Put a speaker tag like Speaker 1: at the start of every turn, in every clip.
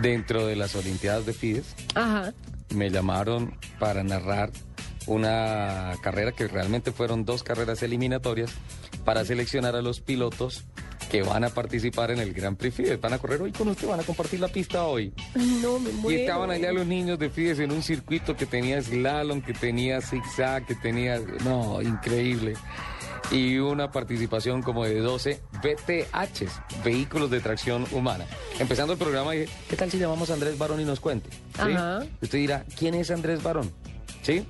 Speaker 1: dentro de las Olimpiadas de Fides.
Speaker 2: Ajá.
Speaker 1: Me llamaron para narrar una carrera que realmente fueron dos carreras eliminatorias para seleccionar a los pilotos que van a participar en el Gran Prix Fides. Van a correr hoy con usted, van a compartir la pista hoy.
Speaker 2: No, me muero.
Speaker 1: Y estaban allá los niños de Fides en un circuito que tenía slalom, que tenía zigzag, que tenía... No, increíble. Y una participación como de 12 BTHs, vehículos de tracción humana. Empezando el programa dije, ¿qué tal si llamamos a Andrés Barón y nos cuente? ¿Sí?
Speaker 2: Ajá.
Speaker 1: Usted dirá, ¿quién es Andrés Barón? ¿Sí?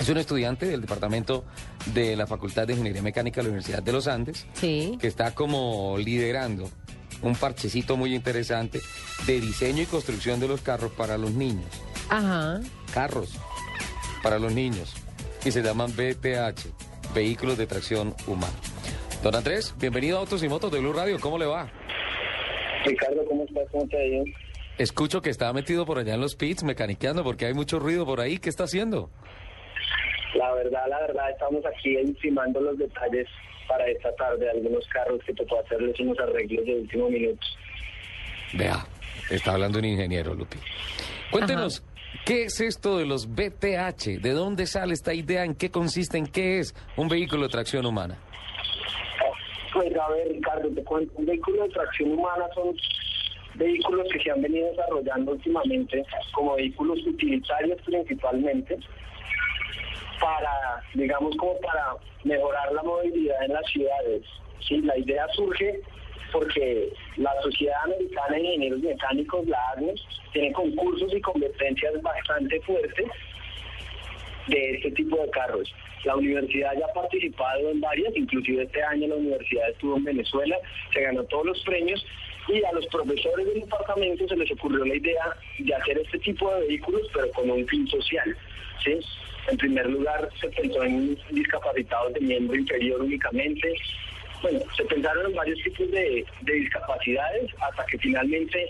Speaker 1: Es un estudiante del departamento de la Facultad de Ingeniería Mecánica de la Universidad de los Andes
Speaker 2: Sí.
Speaker 1: que está como liderando un parchecito muy interesante de diseño y construcción de los carros para los niños.
Speaker 2: Ajá.
Speaker 1: Carros para los niños. Y se llaman BTH, Vehículos de Tracción Humana. Don Andrés, bienvenido a Autos y Motos de Blue Radio. ¿Cómo le va?
Speaker 3: Ricardo, ¿cómo estás? ¿Cómo te ha ido?
Speaker 1: Escucho que está metido por allá en los pits mecaniqueando porque hay mucho ruido por ahí. ¿Qué está haciendo?
Speaker 3: La verdad, la verdad, estamos aquí encimando los detalles para esta tarde. Algunos carros que tocó hacerles unos arreglos de último minuto.
Speaker 1: Vea, está hablando un ingeniero, Lupi. Cuéntenos, ¿qué es esto de los BTH? ¿De dónde sale esta idea? ¿En qué consiste? ¿En qué es un vehículo de tracción humana?
Speaker 3: Pues a ver, Ricardo, te cuento. Un vehículo de tracción humana son vehículos que se han venido desarrollando últimamente como vehículos utilitarios principalmente para, digamos, como para mejorar la movilidad en las ciudades. Sí, la idea surge porque la Sociedad Americana de Ingenieros Mecánicos, la AGNE, tiene concursos y competencias bastante fuertes de este tipo de carros. La universidad ya ha participado en varias, inclusive este año la universidad estuvo en Venezuela, se ganó todos los premios y a los profesores del departamento se les ocurrió la idea de hacer este tipo de vehículos pero con un fin social. ¿sí? En primer lugar se pensó en discapacitados de miembro inferior únicamente. Bueno, se pensaron en varios tipos de, de discapacidades hasta que finalmente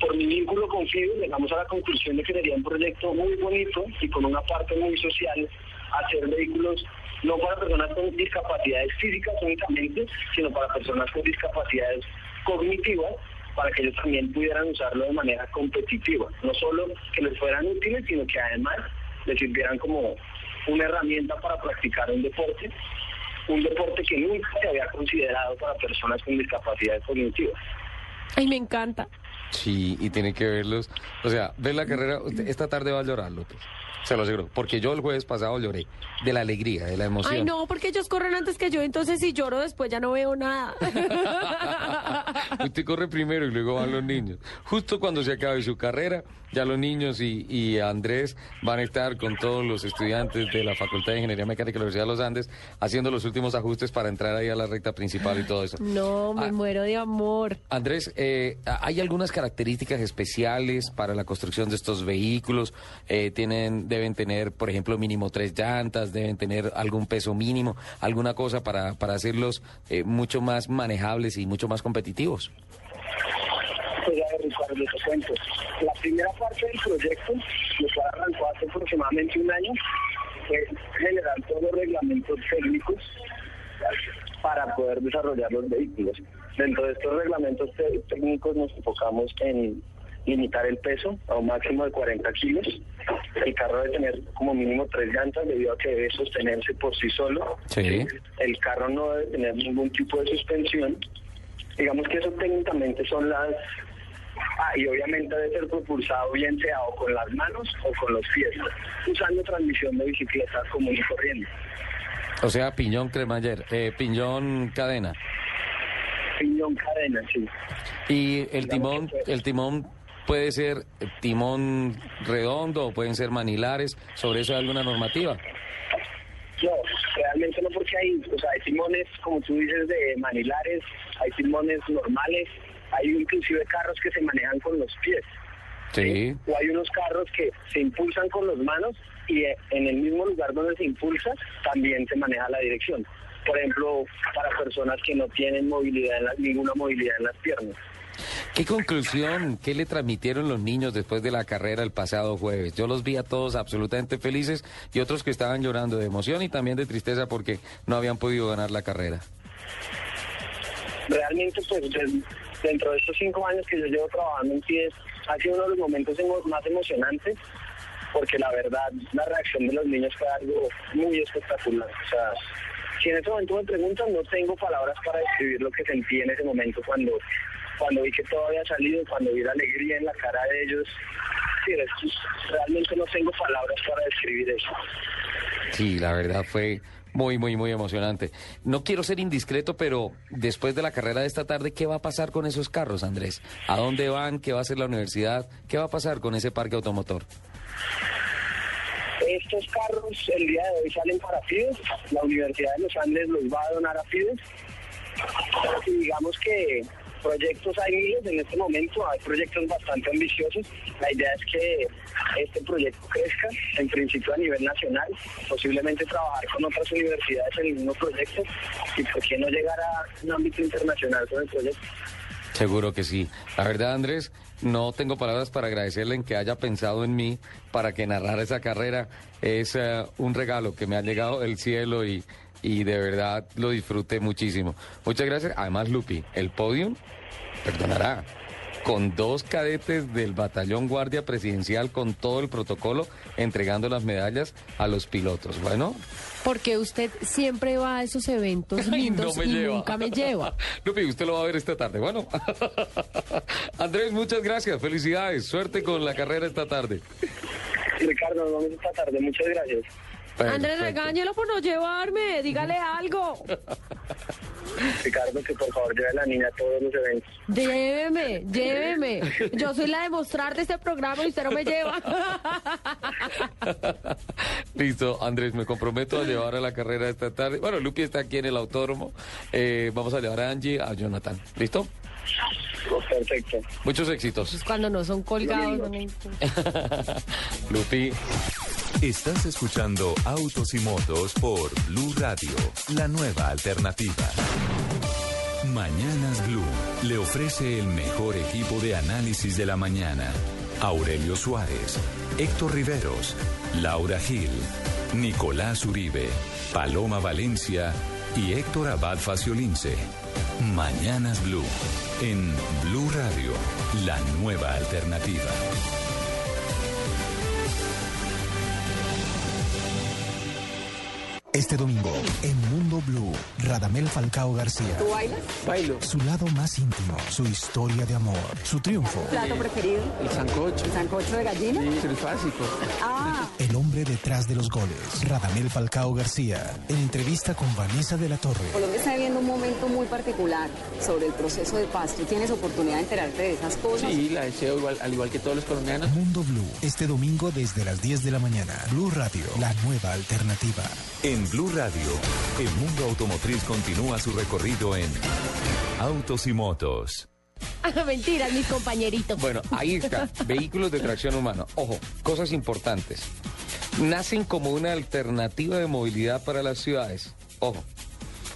Speaker 3: por mi vínculo con Fides llegamos a la conclusión de que sería un proyecto muy bonito y con una parte muy social hacer vehículos no para personas con discapacidades físicas únicamente, sino para personas con discapacidades cognitivas para que ellos también pudieran usarlo de manera competitiva. No solo que les fueran útiles, sino que además les sirvieran como una herramienta para practicar un deporte, un deporte que nunca se había considerado para personas con discapacidades cognitivas.
Speaker 2: Ay, me encanta.
Speaker 1: Sí, y tiene que verlos. O sea, ver la carrera, usted esta tarde va a llorar, López. Se lo aseguro. Porque yo el jueves pasado lloré. De la alegría, de la emoción.
Speaker 2: Ay, no, porque ellos corren antes que yo, entonces si lloro después ya no veo nada.
Speaker 1: Usted corre primero y luego van los niños. Justo cuando se acabe su carrera, ya los niños y, y Andrés van a estar con todos los estudiantes de la Facultad de Ingeniería Mecánica de la Universidad de los Andes haciendo los últimos ajustes para entrar ahí a la recta principal y todo eso.
Speaker 2: No, me
Speaker 1: Ah.
Speaker 2: muero de amor.
Speaker 1: Andrés, eh, ¿hay algunas características especiales para la construcción de estos vehículos? Eh, tienen, deben tener, por ejemplo, mínimo tres llantas, deben tener algún peso mínimo, alguna cosa para, para hacerlos eh, mucho más manejables y mucho más competitivos.
Speaker 3: La primera parte del proyecto, lo cual arrancó hace aproximadamente un año, fue generar todos los reglamentos técnicos para poder desarrollar los vehículos. Dentro de estos reglamentos técnicos nos enfocamos en limitar el peso a un máximo de 40 kilos. El carro debe tener como mínimo tres llantas debido a que debe sostenerse por sí solo.
Speaker 1: Sí.
Speaker 3: El carro no debe tener ningún tipo de suspensión. Digamos que eso técnicamente son las... Ah, y obviamente debe ser propulsado bien sea o con las manos o con los pies, usando transmisión de bicicleta común y corriente.
Speaker 1: O sea, piñón cremaller, eh, piñón cadena.
Speaker 3: Piñón cadena, sí.
Speaker 1: Y el timón,
Speaker 3: fue-
Speaker 1: el timón puede ser eh, timón redondo o pueden ser manilares. ¿Sobre eso hay alguna normativa?
Speaker 3: No, realmente no porque hay, o sea, hay timones, como tú dices, de manilares, hay timones normales, hay inclusive carros que se manejan con los pies.
Speaker 1: Sí.
Speaker 3: O hay unos carros que se impulsan con las manos y en el mismo lugar donde se impulsa también se maneja la dirección. Por ejemplo, para personas que no tienen movilidad en la- ninguna movilidad en las piernas.
Speaker 1: ¿Qué conclusión, qué le transmitieron los niños después de la carrera el pasado jueves? Yo los vi a todos absolutamente felices y otros que estaban llorando de emoción y también de tristeza porque no habían podido ganar la carrera.
Speaker 3: Realmente, pues, dentro de estos cinco años que yo llevo trabajando en pies, ha sido uno de los momentos más emocionantes porque la verdad la reacción de los niños fue algo muy espectacular. O sea, si en ese momento me preguntan, no tengo palabras para describir lo que sentí en ese momento cuando, cuando vi que todo había salido, cuando vi la alegría en la cara de ellos. Sí, realmente no tengo palabras para describir eso.
Speaker 1: Sí, la verdad fue muy, muy, muy emocionante. No quiero ser indiscreto, pero después de la carrera de esta tarde, ¿qué va a pasar con esos carros, Andrés? ¿A dónde van? ¿Qué va a hacer la universidad? ¿Qué va a pasar con ese parque automotor?
Speaker 3: Estos carros el día de hoy salen para Fides, la Universidad de los Andes los va a donar a Fides. Y digamos que proyectos hay miles en este momento, hay proyectos bastante ambiciosos. La idea es que este proyecto crezca, en principio a nivel nacional, posiblemente trabajar con otras universidades en el mismo proyecto y por qué no llegar a un ámbito internacional con el proyecto.
Speaker 1: Seguro que sí. La verdad, Andrés, no tengo palabras para agradecerle en que haya pensado en mí para que narrara esa carrera. Es eh, un regalo que me ha llegado del cielo y, y de verdad lo disfruté muchísimo. Muchas gracias. Además, Lupi, el podium, perdonará, con dos cadetes del batallón Guardia Presidencial con todo el protocolo entregando las medallas a los pilotos. Bueno.
Speaker 2: Porque usted siempre va a esos eventos lindos y nunca me lleva.
Speaker 1: Lupi, usted lo va a ver esta tarde. Bueno. Andrés, muchas gracias. Felicidades. Suerte con la carrera esta tarde.
Speaker 3: Ricardo, nos vemos esta tarde. Muchas gracias.
Speaker 2: Andrés, regáñelo por no llevarme. Dígale algo.
Speaker 3: Ricardo, que por favor lleve a la niña a todos los eventos.
Speaker 2: Lléveme, lléveme. Yo soy la de mostrar de este programa y usted no me lleva.
Speaker 1: Listo, Andrés, me comprometo a llevar a la carrera esta tarde. Bueno, Lupi está aquí en el autódromo. Eh, vamos a llevar a Angie, a Jonathan. ¿Listo?
Speaker 3: Perfecto.
Speaker 1: Muchos éxitos.
Speaker 2: Pues cuando no son colgados. No
Speaker 1: Lupi.
Speaker 4: Estás escuchando Autos y Motos por Blue Radio, la nueva alternativa. Mañanas Blue le ofrece el mejor equipo de análisis de la mañana. Aurelio Suárez, Héctor Riveros, Laura Gil, Nicolás Uribe, Paloma Valencia y Héctor Abad Faciolince. Mañanas Blue en Blue Radio, la nueva alternativa.
Speaker 5: Este domingo, en Mundo Blue, Radamel Falcao García.
Speaker 6: ¿Tú bailas?
Speaker 5: Bailo. Su lado más íntimo, su historia de amor, su triunfo.
Speaker 6: ¿Plato preferido?
Speaker 7: El sancocho.
Speaker 6: ¿El sancocho de gallina?
Speaker 7: Sí, el básico.
Speaker 6: Ah.
Speaker 5: El hombre detrás de los goles, Radamel Falcao García, en entrevista con Vanessa de la Torre.
Speaker 6: Colombia está viviendo un momento muy particular sobre el proceso de paz. ¿Tú tienes oportunidad de enterarte de esas cosas?
Speaker 7: Sí, la deseo igual, al igual que todos los colombianos.
Speaker 5: Mundo Blue, este domingo desde las 10 de la mañana. Blue Radio, la nueva alternativa.
Speaker 4: En Blue Radio, el mundo automotriz continúa su recorrido en Autos y Motos.
Speaker 2: Mentiras, mis compañeritos.
Speaker 1: Bueno, ahí está, vehículos de tracción humana. Ojo, cosas importantes. Nacen como una alternativa de movilidad para las ciudades. Ojo.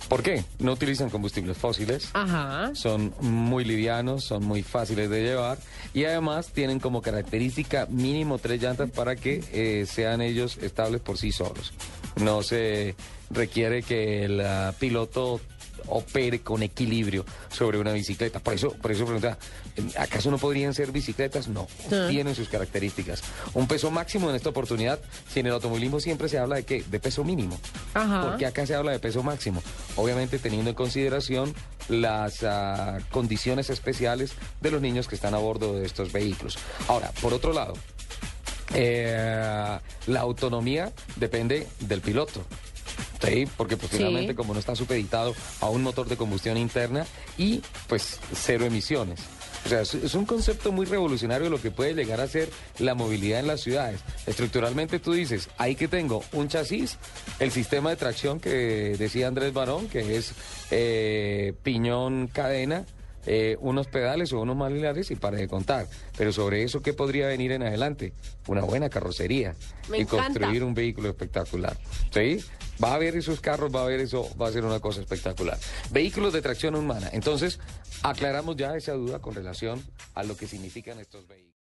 Speaker 1: ¿Por qué? No utilizan combustibles fósiles.
Speaker 2: Ajá.
Speaker 1: Son muy livianos, son muy fáciles de llevar y además tienen como característica mínimo tres llantas para que eh, sean ellos estables por sí solos. No se requiere que el ah, piloto opere con equilibrio sobre una bicicleta. Por eso, por eso pregunta, ¿acaso no podrían ser bicicletas? No, tienen sus características. Un peso máximo en esta oportunidad, si en el automovilismo siempre se habla de qué? De peso mínimo.
Speaker 2: Ajá.
Speaker 1: Porque acá se habla de peso máximo. Obviamente teniendo en consideración las ah, condiciones especiales de los niños que están a bordo de estos vehículos. Ahora, por otro lado, eh, la autonomía depende del piloto. Sí, porque pues, finalmente como no está supeditado a un motor de combustión interna y pues cero emisiones. O sea, es, un concepto muy revolucionario lo que puede llegar a ser la movilidad en las ciudades. Estructuralmente tú dices, ahí que tengo un chasis, el sistema de tracción que decía Andrés Barón, que es eh, piñón cadena, eh, unos pedales o unos malilares y para de contar. Pero sobre eso, ¿qué podría venir en adelante? Una buena carrocería y construir un vehículo espectacular. ¿Sí? Va a haber esos carros, va a haber eso, va a ser una cosa espectacular. Vehículos de tracción humana. Entonces, aclaramos ya esa duda con relación a lo que significan estos vehículos.